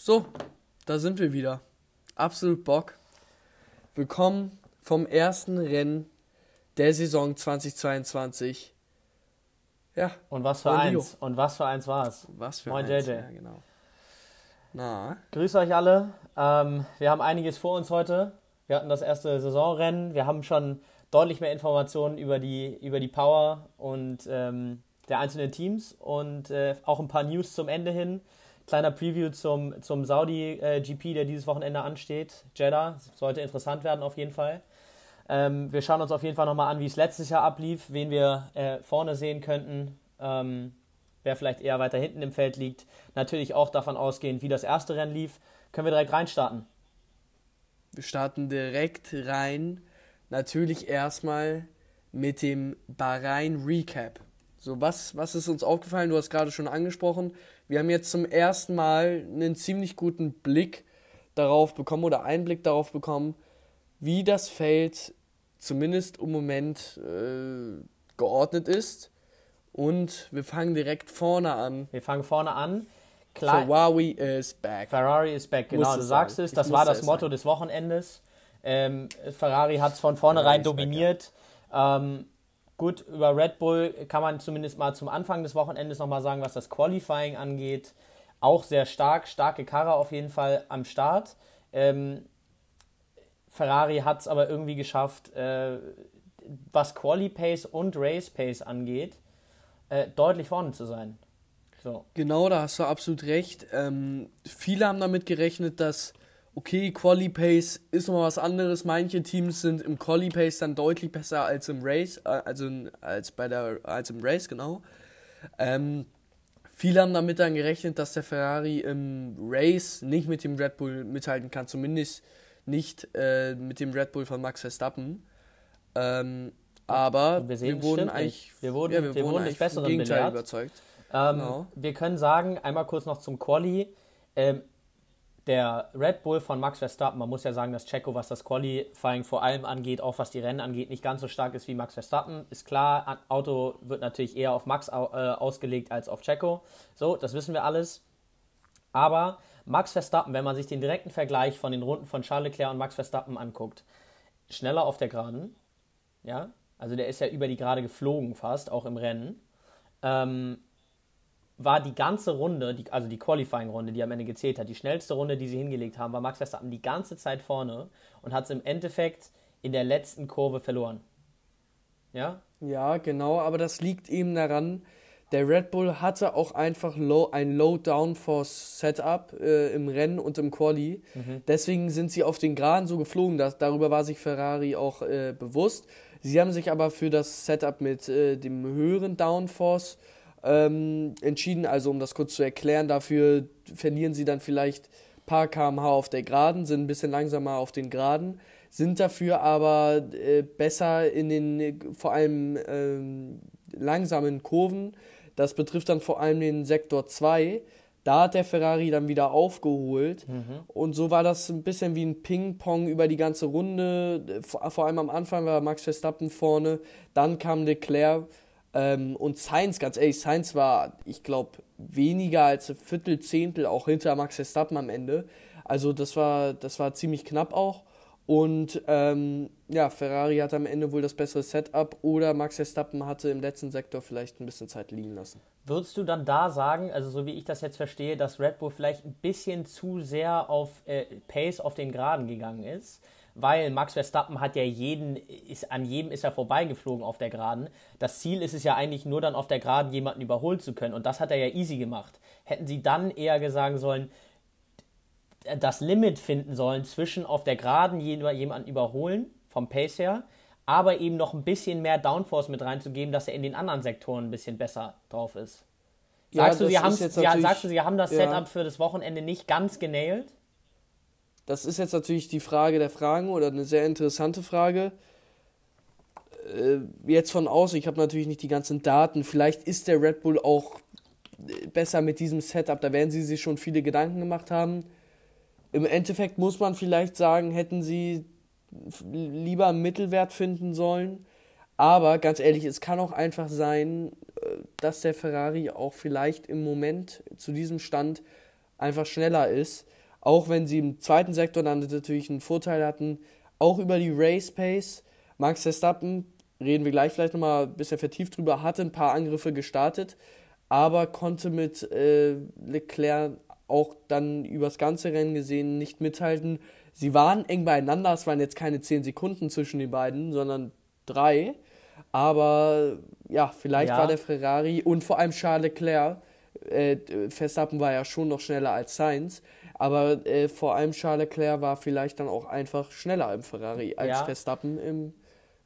So, da sind wir wieder. Absolut Bock. Willkommen vom ersten Rennen der Saison 2022. Ja. Und was für eins. Und was für eins war es. Was für Moin eins. JJ. Ja, genau. Na, Grüße euch alle. Ähm, wir haben einiges vor uns heute. Wir hatten das erste Saisonrennen. Wir haben schon deutlich mehr Informationen über die, über die Power und ähm, der einzelnen Teams und äh, auch ein paar News zum Ende hin. Kleiner Preview zum, zum Saudi-GP, der dieses Wochenende ansteht. Jeddah sollte interessant werden auf jeden Fall. Ähm, wir schauen uns auf jeden Fall nochmal an, wie es letztes Jahr ablief, wen wir äh, vorne sehen könnten, ähm, wer vielleicht eher weiter hinten im Feld liegt. Natürlich auch davon ausgehend, wie das erste Rennen lief. Können wir direkt reinstarten? wir starten direkt rein. Natürlich erstmal mit dem Bahrain Recap. So, was, was ist uns aufgefallen? Du hast gerade schon angesprochen. Wir haben jetzt zum ersten Mal einen ziemlich guten Blick darauf bekommen oder Einblick darauf bekommen, wie das Feld zumindest im Moment äh, geordnet ist. Und wir fangen direkt vorne an. Wir fangen vorne an. Klar, Ferrari is back. Ferrari ist back, genau, du sagst sagen. es, Ich das war das Motto sagen. des Wochenendes. Ähm, Ferrari hat es von vornherein Ferrari ist back, dominiert. Ähm, gut, über Red Bull kann man zumindest mal zum Anfang des Wochenendes nochmal sagen, was das Qualifying angeht. Auch sehr stark, starke Karre auf jeden Fall am Start. Ähm, Ferrari hat es aber irgendwie geschafft, äh, was Quali Pace und Race Pace angeht, äh, deutlich vorne zu sein. So. Genau, da hast du absolut recht. Ähm, viele haben damit gerechnet, dass, okay, Quali Pace ist noch was anderes. Manche Teams sind im Quali Pace dann deutlich besser als im Race, äh, also in- als bei der als im Race, genau. Ähm, viele haben damit dann gerechnet, dass der Ferrari im Race nicht mit dem Red Bull mithalten kann, zumindest nicht äh, mit dem Red Bull von Max Verstappen. Ähm, aber wir sehen, wurden stimmt eigentlich. Wir wurden- ja, wir wurden des eigentlich vom Besseren Gegenteil belehrt. überzeugt. Ähm, Genau. Wir können sagen, einmal kurz noch zum Quali. Ähm, der Red Bull von Max Verstappen, man muss ja sagen, dass Checo, was das Qualifying vor allem angeht, auch was die Rennen angeht, nicht ganz so stark ist wie Max Verstappen. Ist klar, Auto wird natürlich eher auf Max äh, ausgelegt als auf Checo. So, das wissen wir alles. Aber Max Verstappen, wenn man sich den direkten Vergleich von den Runden von Charles Leclerc und Max Verstappen anguckt, schneller auf der Geraden, ja, also der ist ja über die Gerade geflogen fast, auch im Rennen. Ähm, war die ganze Runde, die, also die Qualifying-Runde, die am Ende gezählt hat, die schnellste Runde, die sie hingelegt haben, war Max Verstappen die ganze Zeit vorne und hat es im Endeffekt in der letzten Kurve verloren. Ja? Ja, genau, aber das liegt eben daran, der Red Bull hatte auch einfach low, ein Low-Downforce-Setup äh, im Rennen und im Quali. Deswegen sind sie auf den Geraden so geflogen. Das, darüber war sich Ferrari auch äh, bewusst. Sie haben sich aber für das Setup mit äh, dem höheren Downforce ähm, entschieden. Also, um das kurz zu erklären, dafür verlieren sie dann vielleicht ein paar km/h auf der Geraden, sind ein bisschen langsamer auf den Geraden, sind dafür aber äh, besser in den vor allem ähm, langsamen Kurven. Das betrifft dann vor allem den Sektor 2. Da hat der Ferrari dann wieder aufgeholt. Und so war das ein bisschen wie ein Ping-Pong über die ganze Runde. Vor, vor allem am Anfang war Max Verstappen vorne. Dann kam Leclerc ähm, und Sainz, ganz ehrlich, Sainz war, ich glaube, weniger als ein Viertel, Zehntel auch hinter Max Verstappen am Ende. Also das war, das war ziemlich knapp auch. Und ähm, ja, Ferrari hatte am Ende wohl das bessere Setup oder Max Verstappen hatte im letzten Sektor vielleicht ein bisschen Zeit liegen lassen. Würdest du dann da sagen, also so wie ich das jetzt verstehe, dass Red Bull vielleicht ein bisschen zu sehr auf äh, Pace auf den Geraden gegangen ist? Weil Max Verstappen hat ja jeden, ist, an jedem ist er vorbeigeflogen auf der Geraden. Das Ziel ist es ja eigentlich nur dann auf der Geraden jemanden überholen zu können. Und das hat er ja easy gemacht. Hätten sie dann eher gesagt sollen, das Limit finden sollen zwischen auf der Geraden je- jemanden überholen, vom Pace her, aber eben noch ein bisschen mehr Downforce mit reinzugeben, dass er in den anderen Sektoren ein bisschen besser drauf ist. Ja, Sagst, du, das sie jetzt ja, sagst du, sie haben das ja. Setup für das Wochenende nicht ganz genailt? Das ist jetzt natürlich die Frage der Fragen oder eine sehr interessante Frage. Äh, jetzt von außen, ich habe natürlich nicht die ganzen Daten. Vielleicht ist der Red Bull auch äh, besser mit diesem Setup. Da werden sie sich schon viele Gedanken gemacht haben. Im Endeffekt muss man vielleicht sagen, hätten sie lieber einen Mittelwert finden sollen. Aber ganz ehrlich, es kann auch einfach sein, äh, dass der Ferrari auch vielleicht im Moment zu diesem Stand einfach schneller ist. Auch wenn sie im zweiten Sektor dann natürlich einen Vorteil hatten, auch über die Race Pace. Max Verstappen, reden wir gleich vielleicht nochmal ein bisschen vertieft drüber, hatte ein paar Angriffe gestartet, aber konnte mit äh, Leclerc auch dann übers ganze Rennen gesehen nicht mithalten. Sie waren eng beieinander, es waren jetzt keine 10 Sekunden zwischen den beiden, sondern drei. Aber ja, vielleicht ja. war der Ferrari und vor allem Charles Leclerc, äh, Verstappen war ja schon noch schneller als Sainz, aber äh, vor allem Charles Leclerc war vielleicht dann auch einfach schneller im Ferrari als ja. Verstappen im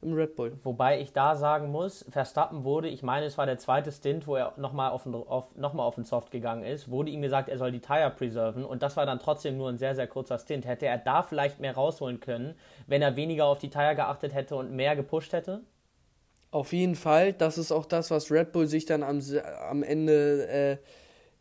im Red Bull. Wobei ich da sagen muss, Verstappen wurde, ich meine, es war der zweite Stint, wo er nochmal auf, auf, noch auf den Soft gegangen ist, wurde ihm gesagt, er soll die Tire preserven und das war dann trotzdem nur ein sehr, sehr kurzer Stint. Hätte er da vielleicht mehr rausholen können, wenn er weniger auf die Tire geachtet hätte und mehr gepusht hätte? Auf jeden Fall. Das ist auch das, was Red Bull sich dann am, am Ende äh,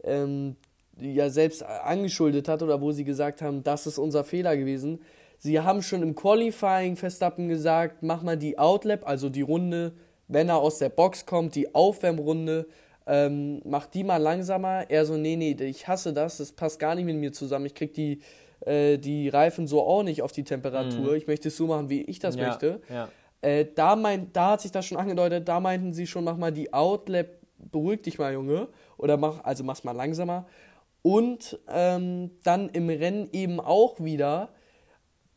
ähm, ja selbst angeschuldet hat oder wo sie gesagt haben, das ist unser Fehler gewesen Sie haben schon im Qualifying Verstappen gesagt, mach mal die Outlap, also die Runde, wenn er aus der Box kommt, die Aufwärmrunde, ähm, mach die mal langsamer. Er so, nee, nee, ich hasse das, das passt gar nicht mit mir zusammen. Ich krieg die, äh, die Reifen so auch nicht auf die Temperatur. Mhm. Ich möchte es so machen, wie ich das ja, möchte. Ja. Äh, da, mein, da hat sich das schon angedeutet, da meinten sie schon, mach mal die Outlap, beruhig dich mal, Junge. Oder mach, also mach's mal langsamer. Und ähm, dann im Rennen eben auch wieder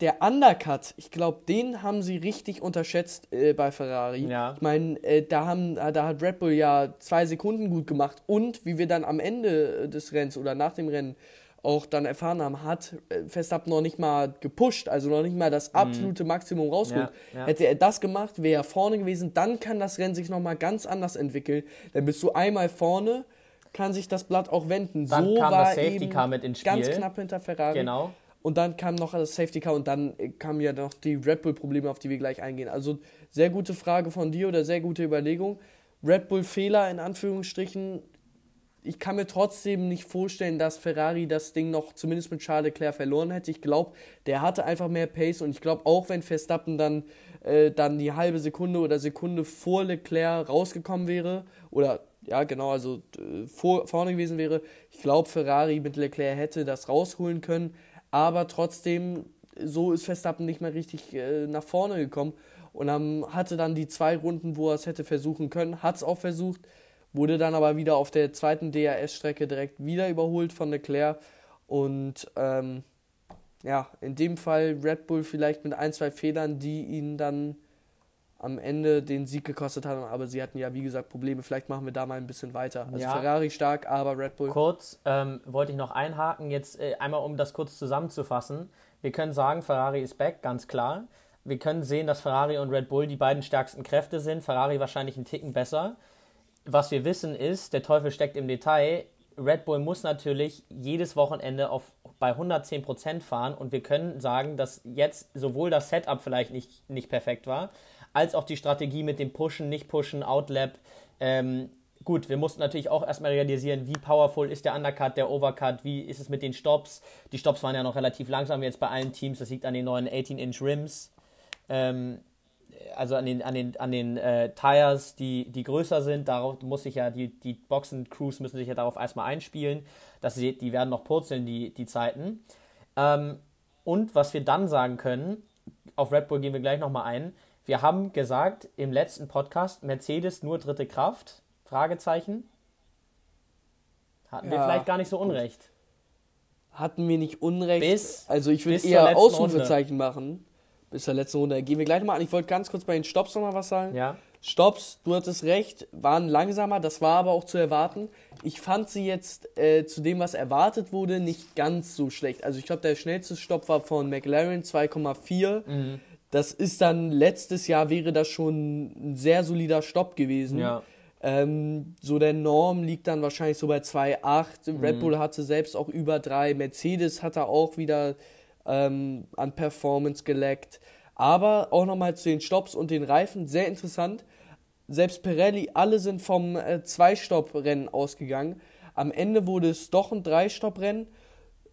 der Undercut, ich glaube, den haben sie richtig unterschätzt äh, bei Ferrari. Ja. Ich meine, äh, da, haben, da hat Red Bull ja zwei Sekunden gut gemacht und wie wir dann am Ende äh, des Rennens oder nach dem Rennen auch dann erfahren haben, hat äh, Verstappen noch nicht mal gepusht, also noch nicht mal das mhm. absolute Maximum rausgeholt. Ja, ja. Hätte er das gemacht, wäre er vorne gewesen, dann kann das Rennen sich nochmal ganz anders entwickeln. Dann bist du einmal vorne, kann sich das Blatt auch wenden. Dann so kam das Safety Car mit ins Spiel. Ganz knapp hinter Ferrari. Genau. Und dann kam noch das Safety Car und dann kamen ja noch die Red Bull-Probleme, auf die wir gleich eingehen. Also sehr gute Frage von dir oder sehr gute Überlegung. Red Bull-Fehler in Anführungsstrichen. Ich kann mir trotzdem nicht vorstellen, dass Ferrari das Ding noch zumindest mit Charles Leclerc verloren hätte. Ich glaube, der hatte einfach mehr Pace und ich glaube, auch wenn Verstappen dann, äh, dann die halbe Sekunde oder Sekunde vor Leclerc rausgekommen wäre oder ja, genau, also äh, vor, vorne gewesen wäre, ich glaube, Ferrari mit Leclerc hätte das rausholen können aber trotzdem, so ist Verstappen nicht mehr richtig äh, nach vorne gekommen und dann hatte dann die zwei Runden, wo er es hätte versuchen können, hat es auch versucht, wurde dann aber wieder auf der zweiten DRS-Strecke direkt wieder überholt von Leclerc und ähm, ja, in dem Fall Red Bull vielleicht mit ein, zwei Fehlern, die ihn dann am Ende den Sieg gekostet haben, aber sie hatten ja, wie gesagt, Probleme. Vielleicht machen wir da mal ein bisschen weiter. Also ja. Ferrari stark, aber Red Bull. Kurz ähm, wollte ich noch einhaken, jetzt äh, einmal um das kurz zusammenzufassen. Wir können sagen, Ferrari ist back, ganz klar. Wir können sehen, dass Ferrari und Red Bull die beiden stärksten Kräfte sind. Ferrari wahrscheinlich einen Ticken besser. Was wir wissen ist, der Teufel steckt im Detail. Red Bull muss natürlich jedes Wochenende auf, bei 110% fahren und wir können sagen, dass jetzt sowohl das Setup vielleicht nicht, nicht perfekt war, als auch die Strategie mit dem Pushen, nicht Pushen, Outlap. Ähm, gut, wir mussten natürlich auch erstmal realisieren, wie powerful ist der Undercut, der Overcut, wie ist es mit den Stops. Die Stops waren ja noch relativ langsam jetzt bei allen Teams, das liegt an den neuen 18-Inch Rims. Ähm, also an den, an den, an den äh, Tires, die, die größer sind, darauf muss sich ja, die, die Boxen-Crews müssen sich ja darauf erstmal einspielen. dass sie, die werden noch purzeln, die, die Zeiten. Ähm, und was wir dann sagen können, auf Red Bull gehen wir gleich nochmal ein, wir haben gesagt im letzten Podcast, Mercedes nur dritte Kraft? Fragezeichen. Hatten ja, wir vielleicht gar nicht so unrecht. Hatten wir nicht unrecht. Bis, also ich würde eher Ausrufezeichen machen. Bis zur letzten Runde. Gehen wir gleich nochmal an. Ich wollte ganz kurz bei den Stops nochmal was sagen. Ja. Stops, du hattest recht, waren langsamer, das war aber auch zu erwarten. Ich fand sie jetzt äh, zu dem, was erwartet wurde, nicht ganz so schlecht. Also ich glaube, der schnellste Stopp war von McLaren 2,4. Mhm das ist dann letztes Jahr wäre das schon ein sehr solider Stopp gewesen. Ja. Ähm, so der Norm liegt dann wahrscheinlich so bei 2,8. Mhm. Red Bull hatte selbst auch über 3. Mercedes hat da auch wieder ähm, an Performance geleckt. Aber auch nochmal zu den Stops und den Reifen, sehr interessant. Selbst Pirelli, alle sind vom äh, Zwei-Stopp-Rennen ausgegangen. Am Ende wurde es doch ein Drei-Stopp-Rennen.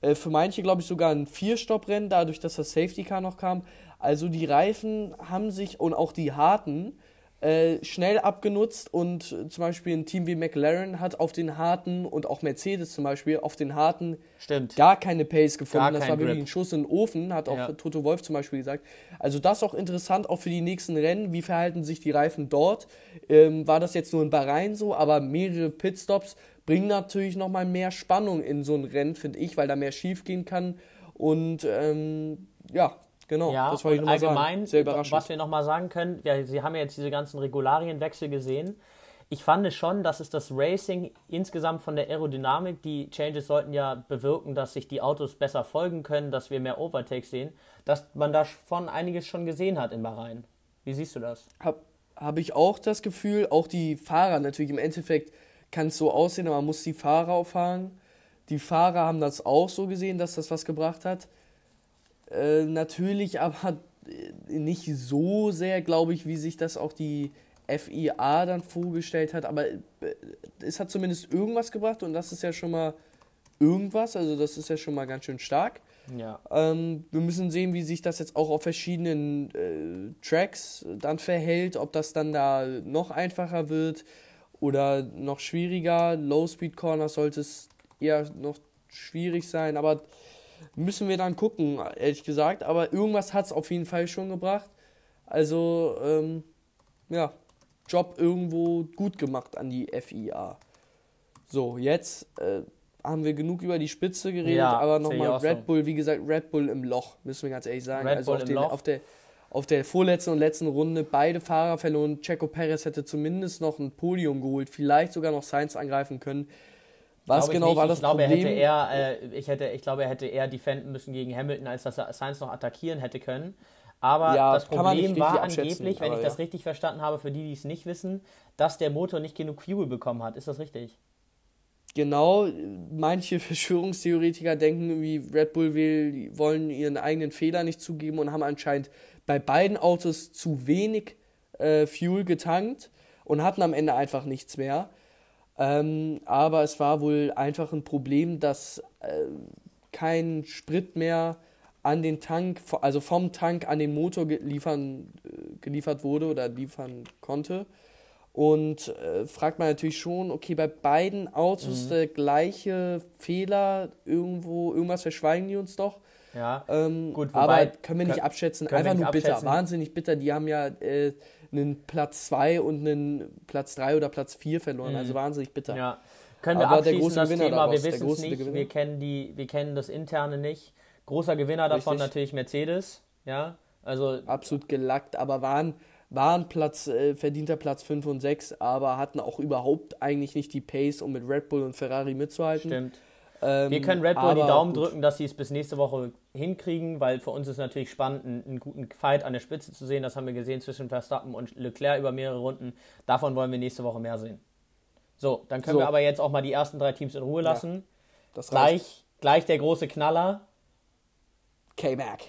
Äh, für manche, glaube ich, sogar ein Vier-Stopp-Rennen, dadurch, dass das Safety Car noch kam. Also die Reifen haben sich und auch die harten äh, schnell abgenutzt und zum Beispiel ein Team wie McLaren hat auf den harten und auch Mercedes zum Beispiel auf den harten Stimmt. gar keine Pace gefunden. Gar das war wirklich ein Schuss in den Ofen, hat auch Ja. Toto Wolf zum Beispiel gesagt. Also das ist auch interessant, auch für die nächsten Rennen. Wie verhalten sich die Reifen dort? Ähm, war das jetzt nur in Bahrain so, aber mehrere Pitstops bringen natürlich nochmal mehr Spannung in so ein Rennen, finde ich, weil da mehr schief gehen kann. Und ähm, ja, genau, Ja, das wollte ich nochmal sagen. allgemein, Sehr überraschend. was wir nochmal sagen können, ja, Sie haben ja jetzt diese ganzen Regularienwechsel gesehen. Ich fand schon, dass es das Racing insgesamt von der Aerodynamik, die Changes sollten ja bewirken, dass sich die Autos besser folgen können, dass wir mehr Overtakes sehen, dass man davon einiges schon gesehen hat in Bahrain. Wie siehst du das? habe hab ich auch das Gefühl, auch die Fahrer natürlich im Endeffekt kann es so aussehen, aber man muss die Fahrer auffahren. Die Fahrer haben das auch so gesehen, dass das was gebracht hat. Äh, natürlich aber nicht so sehr, glaube ich, wie sich das auch die FIA dann vorgestellt hat, aber äh, es hat zumindest irgendwas gebracht und das ist ja schon mal irgendwas, also das ist ja schon mal ganz schön stark. Ja. Ähm, wir müssen sehen, wie sich das jetzt auch auf verschiedenen äh, Tracks dann verhält, ob das dann da noch einfacher wird oder noch schwieriger. Low Speed Corners sollte es eher noch schwierig sein, aber müssen wir dann gucken, ehrlich gesagt. Aber irgendwas hat es auf jeden Fall schon gebracht. Also, ähm, ja, Job irgendwo gut gemacht an die FIA. So, jetzt äh, haben wir genug über die Spitze geredet, Ja, aber nochmal auch so. Red Bull, wie gesagt, Red Bull im Loch, müssen wir ganz ehrlich sagen. Red also Bull auf, im den, Loch. auf der auf der vorletzten und letzten Runde beide Fahrer verloren. Checo Perez hätte zumindest noch ein Podium geholt, vielleicht sogar noch Sainz angreifen können. Was ich genau nicht. war ich das glaube, Problem? Er hätte eher, äh, ich, hätte, ich glaube, er hätte eher defenden müssen gegen Hamilton, als dass er Sainz noch attackieren hätte können. Aber Ja, das Problem war angeblich, wenn ich das ja. richtig verstanden habe, für die, die es nicht wissen, dass der Motor nicht genug Fuel bekommen hat. Ist das richtig? Genau, manche Verschwörungstheoretiker denken irgendwie, Red Bull will, wollen ihren eigenen Fehler nicht zugeben und haben anscheinend bei beiden Autos zu wenig äh, Fuel getankt und hatten am Ende einfach nichts mehr. Ähm, aber es war wohl einfach ein Problem, dass äh, kein Sprit mehr an den Tank, also vom Tank an den Motor geliefern, äh, geliefert wurde oder liefern konnte. Und äh, fragt man natürlich schon, okay, bei beiden Autos der gleiche Fehler, irgendwo, irgendwas verschweigen die uns doch. Ja. Ähm, Gut, aber wobei- können wir nicht können- abschätzen, einfach nur bitter, abschätzen. wahnsinnig bitter. Die haben ja äh, einen Platz 2 und einen Platz 3 oder Platz 4 verloren, also wahnsinnig bitter. Mhm. Ja. Können wir Aber der abschließen große das Gewinner Thema, daraus, wir wissen es nicht, Gewinner. wir kennen, die, wir kennen das Interne nicht. Großer Gewinner davon Richtig. natürlich Mercedes, ja, also Absolut gelackt, aber waren, waren Platz, äh, verdienter Platz 5 und 6, aber hatten auch überhaupt eigentlich nicht die Pace, um mit Red Bull und Ferrari mitzuhalten. stimmt. Ähm, Wir können Red Bull die Daumen gut. drücken, dass sie es bis nächste Woche hinkriegen, weil für uns ist natürlich spannend, einen, einen guten Fight an der Spitze zu sehen. Das haben wir gesehen zwischen Verstappen und Leclerc über mehrere Runden. Davon wollen wir nächste Woche mehr sehen. So, dann können So. wir aber jetzt auch mal die ersten drei Teams in Ruhe lassen. Reicht. Gleich, gleich der große Knaller. K-Mac.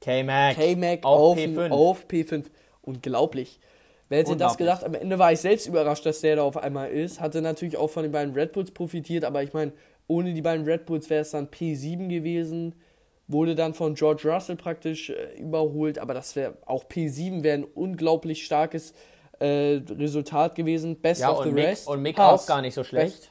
K-Mac. K-Mac auf, auf, P5. auf P5. Unglaublich. Wer hätte das gedacht? Am Ende war ich selbst überrascht, dass der da auf einmal ist. Hatte natürlich auch von den beiden Red Bulls profitiert, aber ich meine, ohne die beiden Red Bulls wäre es dann P7 gewesen. Wurde dann von George Russell praktisch äh, überholt, aber das wäre auch P7 wäre ein unglaublich starkes äh, Resultat gewesen. Best ja, of the Mick, rest. und Mick Haas. auch gar nicht so schlecht.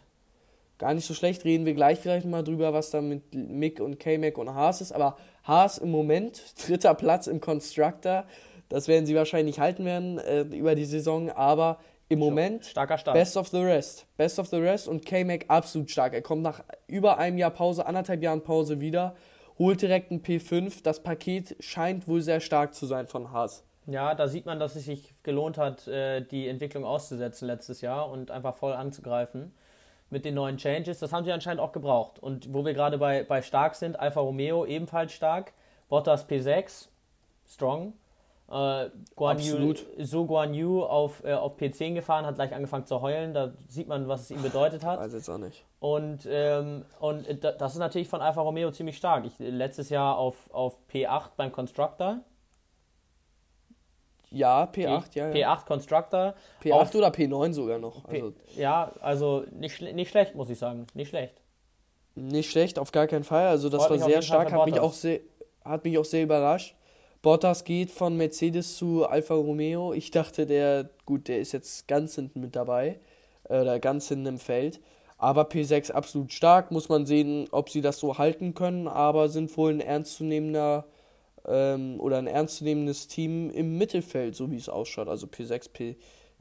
Gar nicht so schlecht, reden wir gleich vielleicht mal drüber, was da mit Mick und K-Mac und Haas ist. Aber Haas im Moment, dritter Platz im Constructor, das werden sie wahrscheinlich halten werden äh, über die Saison. Aber im Moment Starker Start. Best of the Rest. Best of the Rest und K-Mac absolut stark. Er kommt nach über einem Jahr Pause, anderthalb Jahren Pause wieder, holt direkt einen P5. Das Paket scheint wohl sehr stark zu sein von Haas. Ja, da sieht man, dass es sich gelohnt hat, äh, die Entwicklung auszusetzen letztes Jahr und einfach voll anzugreifen mit den neuen Changes. Das haben sie anscheinend auch gebraucht. Und wo wir gerade bei, bei stark sind, Alfa Romeo ebenfalls stark, Bottas P6, strong. Äh, Guan Yu, so Guan Yu auf, äh, auf P10 gefahren, hat gleich angefangen zu heulen. Da sieht man, was es ihm bedeutet hat. Weiß jetzt auch nicht. Und, ähm, und da- das ist natürlich von Alfa Romeo ziemlich stark. Ich, letztes Jahr auf, auf P8 beim Constructor. Ja, P8, ja. ja. P8 Constructor. P8 auf- oder P9 sogar noch. P- Also ja, also nicht, nicht schlecht, muss ich sagen. Nicht schlecht. Nicht schlecht, auf gar keinen Fall. Also das Freut war sehr stark, hat mich, auch sehr, hat mich auch sehr überrascht. Bottas geht von Mercedes zu Alfa Romeo. Ich dachte, der, gut, der ist jetzt ganz hinten mit dabei, äh, oder ganz hinten im Feld. Aber P6 absolut stark, muss man sehen, ob sie das so halten können, aber sind wohl ein ernstzunehmender ähm, oder ein ernstzunehmendes Team im Mittelfeld, so wie es ausschaut. Also P6, P,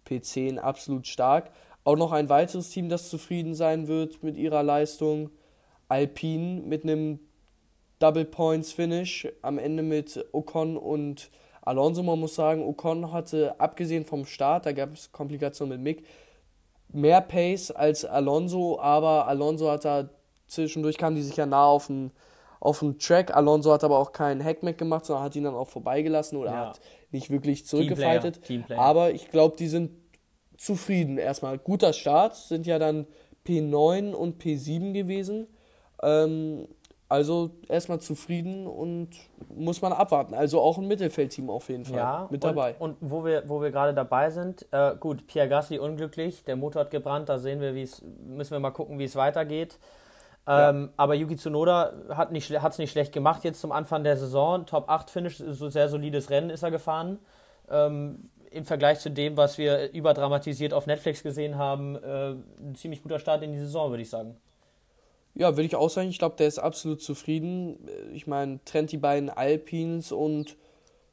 P10 absolut stark. Auch noch ein weiteres Team, das zufrieden sein wird mit ihrer Leistung. Alpine mit einem Double Points Finish am Ende mit Ocon und Alonso. Man muss sagen, Ocon hatte abgesehen vom Start, da gab es Komplikationen mit Mick, mehr Pace als Alonso, aber Alonso hat da zwischendurch kamen die sich ja nah auf den, auf den Track. Alonso hat aber auch keinen Hack gemacht, sondern hat ihn dann auch vorbeigelassen oder ja. hat nicht wirklich zurückgefightet. Aber ich glaube, die sind zufrieden. Erstmal guter Start, sind ja dann P9 und P7 gewesen. Ähm, also erstmal zufrieden und muss man abwarten. Also auch ein Mittelfeldteam auf jeden Fall ja, mit dabei. Und, und wo wir, wo wir gerade dabei sind, äh, gut, Pierre Gasly unglücklich, der Motor hat gebrannt, da sehen wir, wie es, müssen wir mal gucken, wie es weitergeht. Ähm, ja. Aber Yuki Tsunoda hat es nicht, nicht schlecht gemacht jetzt zum Anfang der Saison. Top 8 Finish, so sehr solides Rennen ist er gefahren. Ähm, Im Vergleich zu dem, was wir überdramatisiert auf Netflix gesehen haben, äh, ein ziemlich guter Start in die Saison, würde ich sagen. Ja, würde ich auch sagen. Ich glaube, der ist absolut zufrieden. Ich meine, trennt die beiden Alpines und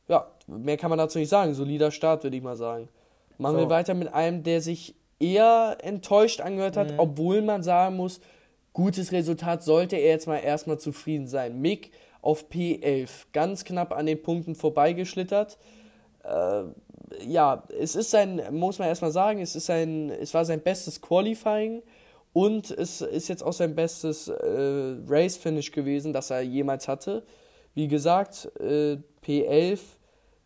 ja, mehr kann man dazu nicht sagen. Solider Start, würde ich mal sagen. Machen so. wir weiter mit einem, der sich eher enttäuscht angehört hat, mhm. obwohl man sagen muss, gutes Resultat sollte er jetzt mal erstmal zufrieden sein. Mick auf P11, ganz knapp an den Punkten vorbeigeschlittert. Äh, ja, es ist sein, muss man erstmal sagen, es ist sein, es war sein bestes Qualifying und es ist jetzt auch sein bestes äh, Race-Finish gewesen, das er jemals hatte. Wie gesagt, äh, P11,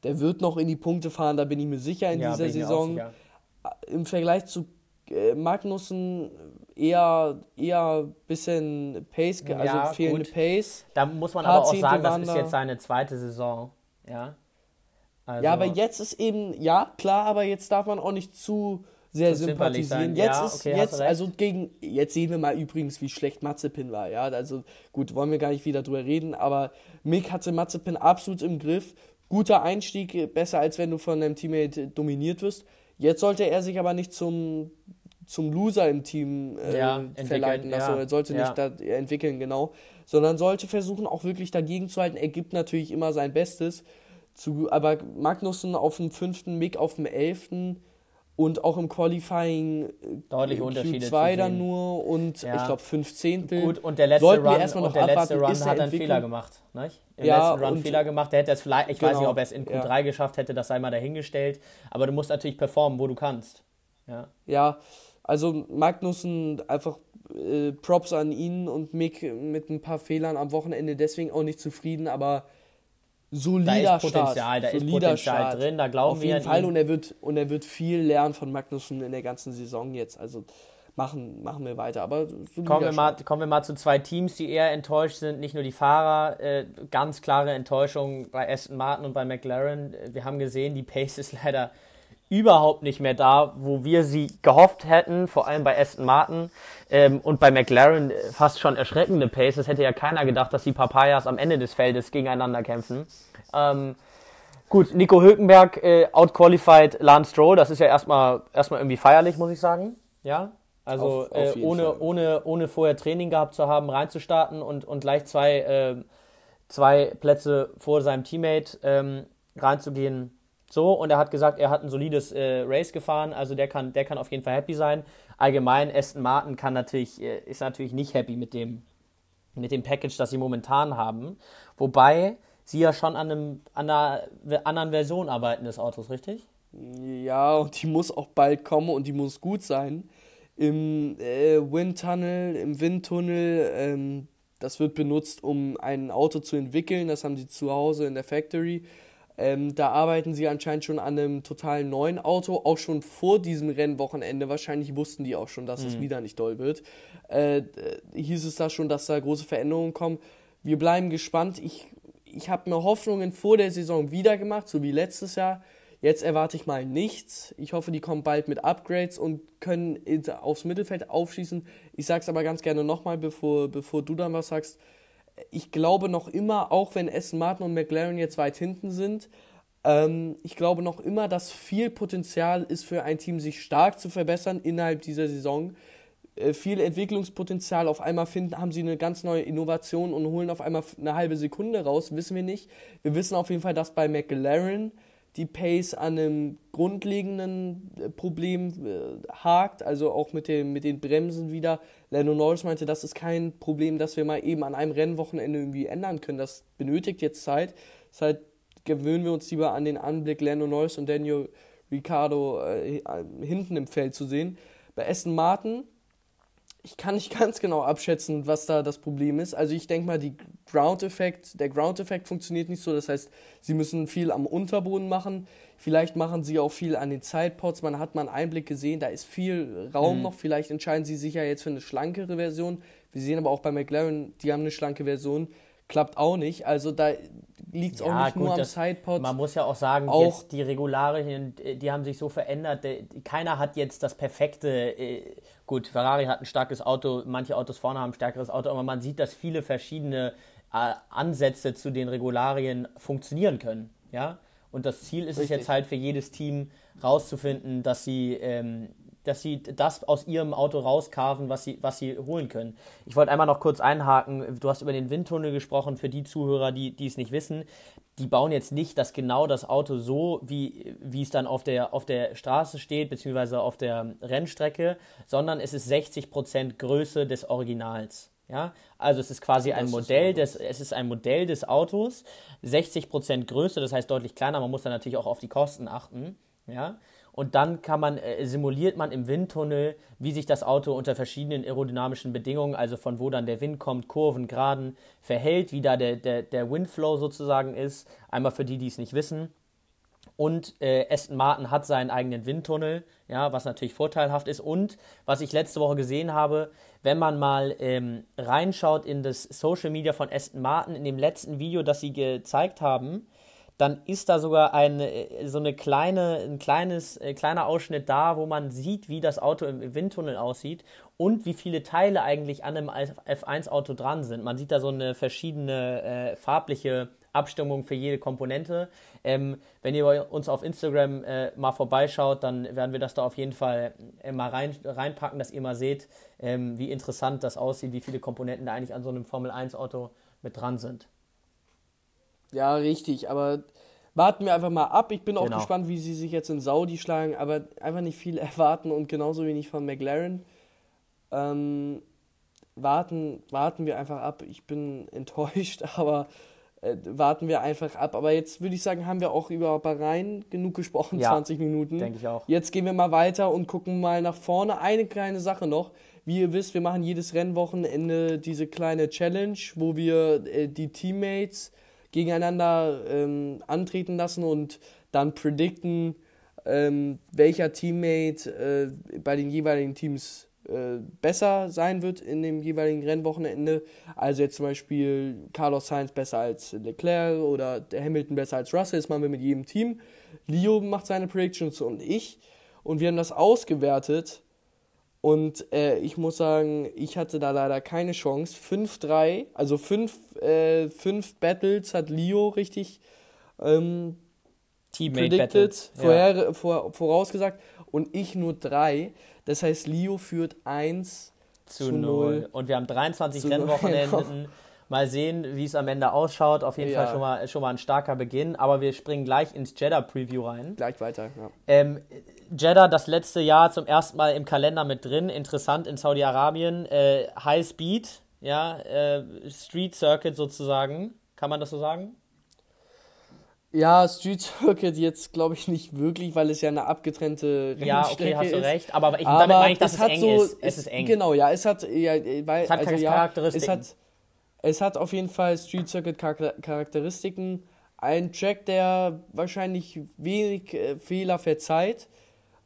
der wird noch in die Punkte fahren, da bin ich mir sicher in ja, dieser Saison. Im Vergleich zu äh, Magnussen eher eher bisschen Pace, also ja, fehlende gut. Pace. Da muss man aber auch sagen, das ist jetzt seine zweite Saison. Ja, also ja aber jetzt ist eben, ja klar, aber jetzt darf man auch nicht zu sehr sympathisieren. Jetzt ja, ist okay, jetzt also gegen jetzt sehen wir mal übrigens, wie schlecht Mazepin war. Ja, also gut, wollen wir gar nicht wieder drüber reden, aber Mick hatte Mazepin absolut im Griff. Guter Einstieg, besser als wenn du von deinem Teammate dominiert wirst. Jetzt sollte er sich aber nicht zum zum Loser im Team äh, ja, verleiten lassen. Ja, er sollte ja. nicht da entwickeln, genau. Sondern sollte versuchen, auch wirklich dagegen zu halten. Er gibt natürlich immer sein Bestes. Zu, aber Magnussen auf dem fünften, Mick auf dem elften und auch im Qualifying äh, deutliche Unterschiede Q2 dann nur und ja. ich glaube 15. Gut, und der letzte Run, erstmal noch der letzte Run hat einen Fehler gemacht. Nicht? Im ja, letzten Run Fehler gemacht. Der hätte es vielleicht, ich genau, weiß nicht, ob er es in Q3 ja. geschafft hätte, das sei mal dahingestellt. Aber du musst natürlich performen, wo du kannst. Ja, ja also Magnussen einfach äh, Props an ihn und Mick mit ein paar Fehlern am Wochenende deswegen auch nicht zufrieden, aber solider da ist Potenzial, Start. Da ist Potenzial Start. drin, da glauben Auf wir jeden Fall und er wird und er wird viel lernen von Magnussen in der ganzen Saison jetzt. Also machen, machen wir weiter. Aber kommen wir, mal, kommen wir mal zu zwei Teams, die eher enttäuscht sind. Nicht nur die Fahrer, äh, ganz klare Enttäuschung bei Aston Martin und bei McLaren. Wir haben gesehen, die Pace ist leider überhaupt nicht mehr da, wo wir sie gehofft hätten, vor allem bei Aston Martin ähm, und bei McLaren äh, fast schon erschreckende Pace. Das hätte ja keiner gedacht, dass die Papayas am Ende des Feldes gegeneinander kämpfen. Ähm, gut, Nico Hülkenberg äh, outqualified Lance Stroll, das ist ja erstmal erstmal irgendwie feierlich, muss ich sagen. Ja, also auf, auf äh, ohne, ohne, ohne vorher Training gehabt zu haben, reinzustarten und, und gleich zwei, äh, zwei Plätze vor seinem Teammate ähm, reinzugehen, so, und er hat gesagt, er hat ein solides äh, Race gefahren, also der kann, der kann auf jeden Fall happy sein. Allgemein, Aston Martin kann natürlich, äh, ist natürlich nicht happy mit dem, mit dem Package, das sie momentan haben. Wobei sie ja schon an, einem, an einer anderen Version arbeiten des Autos, richtig? Ja, und die muss auch bald kommen und die muss gut sein. Im äh, Windtunnel, im Windtunnel, ähm, das wird benutzt, um ein Auto zu entwickeln. Das haben sie zu Hause in der Factory ähm, da arbeiten sie anscheinend schon an einem total neuen Auto, auch schon vor diesem Rennwochenende. Wahrscheinlich wussten die auch schon, dass mhm. es wieder nicht doll wird. Äh, hieß es da schon, dass da große Veränderungen kommen. Wir bleiben gespannt. Ich, ich habe mir Hoffnungen vor der Saison wieder gemacht, so wie letztes Jahr. Jetzt erwarte ich mal nichts. Ich hoffe, die kommen bald mit Upgrades und können aufs Mittelfeld aufschießen. Ich sage es aber ganz gerne nochmal, bevor, bevor du dann was sagst ich glaube noch immer, auch wenn Aston Martin und McLaren jetzt weit hinten sind, ähm, ich glaube noch immer, dass viel Potenzial ist für ein Team, sich stark zu verbessern innerhalb dieser Saison. Äh, viel Entwicklungspotenzial. Auf einmal finden, haben sie eine ganz neue Innovation und holen auf einmal eine halbe Sekunde raus, wissen wir nicht. Wir wissen auf jeden Fall, dass bei McLaren die Pace an einem grundlegenden äh, Problem äh, hakt, also auch mit, dem, mit den Bremsen wieder. Lando Norris meinte, das ist kein Problem, das wir mal eben an einem Rennwochenende irgendwie ändern können. Das benötigt jetzt Zeit. Deshalb gewöhnen wir uns lieber an den Anblick, Lando Norris und Daniel Ricciardo äh, hinten im Feld zu sehen. Bei Aston Martin ich kann nicht ganz genau abschätzen, was da das Problem ist. Also ich denke mal, die Ground-Effekt, der Ground-Effekt funktioniert nicht so. Das heißt, sie müssen viel am Unterboden machen. Vielleicht machen sie auch viel an den Sidepods. Man hat mal einen Einblick gesehen, da ist viel Raum mhm. noch. Vielleicht entscheiden sie sich ja jetzt für eine schlankere Version. Wir sehen aber auch bei McLaren, die haben eine schlanke Version klappt auch nicht. Also da liegt es ja, auch nicht gut, nur am Sidepod. Man muss ja auch sagen, auch die Regularien, die haben sich so verändert. Keiner hat jetzt das perfekte. Äh, gut, Ferrari hat ein starkes Auto, manche Autos vorne haben ein stärkeres Auto, aber man sieht, dass viele verschiedene äh, Ansätze zu den Regularien funktionieren können. Ja? Und das Ziel ist Richtig. es jetzt halt für jedes Team rauszufinden, dass sie ähm, dass sie das aus ihrem Auto rauskarven, was sie, was sie holen können. Ich wollte einmal noch kurz einhaken. Du hast über den Windtunnel gesprochen, für die Zuhörer, die, die es nicht wissen. Die bauen jetzt nicht das genau das Auto so, wie, wie es dann auf der, auf der Straße steht, beziehungsweise auf der Rennstrecke, sondern es ist 60% Größe des Originals. Ja, also es ist quasi ein Modell des, es ist ein Modell des Autos, 60% Größe, das heißt deutlich kleiner, man muss dann natürlich auch auf die Kosten achten. Ja, und dann kann man, äh, simuliert man im Windtunnel, wie sich das Auto unter verschiedenen aerodynamischen Bedingungen, also von wo dann der Wind kommt, Kurven, Graden, verhält, wie da der, der, der Windflow sozusagen ist. Einmal für die, die es nicht wissen. Und äh, Aston Martin hat seinen eigenen Windtunnel, ja, was natürlich vorteilhaft ist. Und was ich letzte Woche gesehen habe, wenn man mal ähm, reinschaut in das Social Media von Aston Martin, in dem letzten Video, das sie gezeigt haben, dann ist da sogar ein, äh, so eine kleine, ein kleines, äh, kleiner Ausschnitt da, wo man sieht, wie das Auto im Windtunnel aussieht und wie viele Teile eigentlich an einem F1-Auto dran sind. Man sieht da so eine verschiedene äh, farbliche Abstimmung für jede Komponente. Ähm, wenn ihr uns auf Instagram äh, mal vorbeischaut, dann werden wir das da auf jeden Fall äh, mal rein, reinpacken, dass ihr mal seht, ähm, wie interessant das aussieht, wie viele Komponenten da eigentlich an so einem Formel-1-Auto mit dran sind. Ja, richtig, aber warten wir einfach mal ab. Ich bin auch genau. gespannt, wie sie sich jetzt in Saudi schlagen, aber einfach nicht viel erwarten und genauso wenig von McLaren. Ähm, warten, warten wir einfach ab. Ich bin enttäuscht, aber äh, warten wir einfach ab. Aber jetzt würde ich sagen, haben wir auch über Bahrain genug gesprochen, ja, 20 Minuten. Denke ich auch. Jetzt gehen wir mal weiter und gucken mal nach vorne. Eine kleine Sache noch. Wie ihr wisst, wir machen jedes Rennwochenende diese kleine Challenge, wo wir äh, die Teammates gegeneinander ähm, antreten lassen und dann predikten, ähm, welcher Teammate äh, bei den jeweiligen Teams äh, besser sein wird in dem jeweiligen Rennwochenende. Also jetzt zum Beispiel Carlos Sainz besser als Leclerc oder der Hamilton besser als Russell. Das machen wir mit jedem Team. Leo macht seine Predictions und ich. Und wir haben das ausgewertet und äh, ich muss sagen, ich hatte da leider keine Chance. 5-3, also 5 äh, fünf Battles hat Leo richtig ähm, predicted, vorher, ja. vor, vorausgesagt und ich nur 3. Das heißt, Leo führt 1 zu 0. Und wir haben 23 Rennwochenenden. Mal sehen, wie es am Ende ausschaut. Auf jeden ja. Fall schon mal, schon mal ein starker Beginn. Aber wir springen gleich ins Jeddah-Preview rein. Gleich weiter, ja. Ähm, Jeddah das letzte Jahr zum ersten Mal im Kalender mit drin. Interessant in Saudi-Arabien. Äh, High Speed, ja, äh, Street Circuit sozusagen. Kann man das so sagen? Ja, Street Circuit jetzt glaube ich nicht wirklich, weil es ja eine abgetrennte Rennstrecke Ja, okay, hast du recht. Aber, ich, aber damit meine ich, dass es, es eng so, ist. Es ist eng. Genau, ja, es hat, ja, weil, es hat also, ja, es hat, es hat auf jeden Fall Street Circuit Charakteristiken. Ein Track, der wahrscheinlich wenig äh, Fehler verzeiht.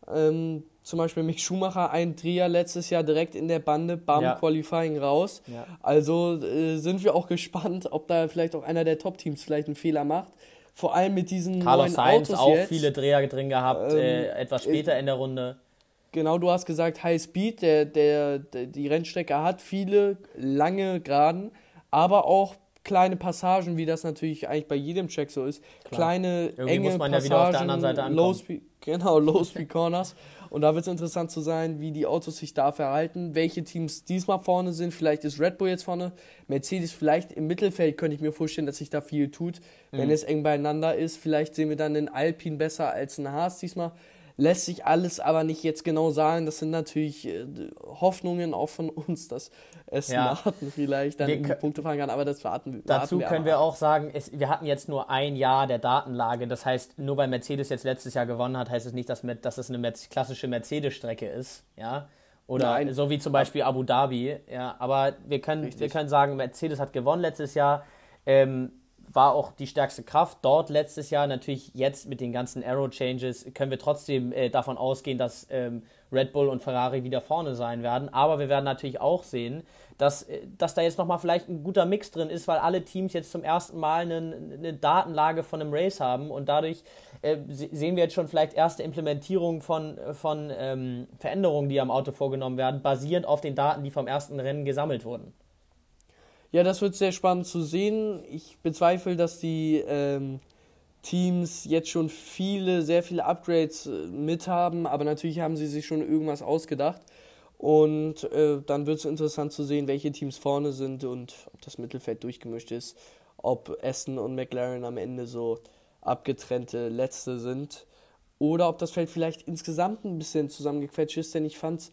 Ähm, zum Beispiel Mick Schumacher, ein Dreher letztes Jahr direkt in der Bande, bam, ja. Qualifying raus. Ja. Also äh, sind wir auch gespannt, ob da vielleicht auch einer der Top-Teams vielleicht einen Fehler macht. Vor allem mit diesen Carlos neuen Sainz Autos auch jetzt. viele Dreher drin gehabt, ähm, äh, etwas später äh, in der Runde. Genau, du hast gesagt High Speed, der, der, der, die Rennstrecke hat viele lange Geraden, aber auch kleine Passagen, wie das natürlich eigentlich bei jedem Track so ist. Klar. Kleine, Irgendwie enge muss man Passagen, ja wieder auf der anderen Seite ankommen. Low Speed, genau, Low Speed Corners. Und da wird es interessant zu sein, wie die Autos sich da verhalten, welche Teams diesmal vorne sind. Vielleicht ist Red Bull jetzt vorne, Mercedes vielleicht im Mittelfeld, könnte ich mir vorstellen, dass sich da viel tut, mhm. wenn es eng beieinander ist. Vielleicht sehen wir dann den Alpine besser als ein Haas diesmal. Lässt sich alles aber nicht jetzt genau sagen. Das sind natürlich äh, Hoffnungen auch von uns, dass es ja. Martin vielleicht dann die Punkte fahren kann, aber das warten, wir. Dazu wir können wir auch sagen, es, wir hatten jetzt nur ein Jahr der Datenlage. Das heißt, nur weil Mercedes jetzt letztes Jahr gewonnen hat, heißt es nicht, dass, dass es eine klassische Mercedes-Strecke ist. Ja. Oder Nein. so wie zum Beispiel Abu Dhabi. Ja, aber wir können, wir können sagen, Mercedes hat gewonnen letztes Jahr. Ähm, war auch die stärkste Kraft dort letztes Jahr. Natürlich jetzt mit den ganzen Arrow-Changes können wir trotzdem äh, davon ausgehen, dass ähm, Red Bull und Ferrari wieder vorne sein werden. Aber wir werden natürlich auch sehen, dass, äh, dass da jetzt nochmal vielleicht ein guter Mix drin ist, weil alle Teams jetzt zum ersten Mal eine, eine Datenlage von einem Race haben und dadurch äh, sehen wir jetzt schon vielleicht erste Implementierungen von, von ähm, Veränderungen, die am Auto vorgenommen werden, basierend auf den Daten, die vom ersten Rennen gesammelt wurden. Ja, das wird sehr spannend zu sehen. Ich bezweifle, dass die ähm, Teams jetzt schon viele, sehr viele Upgrades äh, mit haben, aber natürlich haben sie sich schon irgendwas ausgedacht. Und äh, dann wird es interessant zu sehen, welche Teams vorne sind und ob das Mittelfeld durchgemischt ist, ob Aston und McLaren am Ende so abgetrennte Letzte sind oder ob das Feld vielleicht insgesamt ein bisschen zusammengequetscht ist, denn ich fand es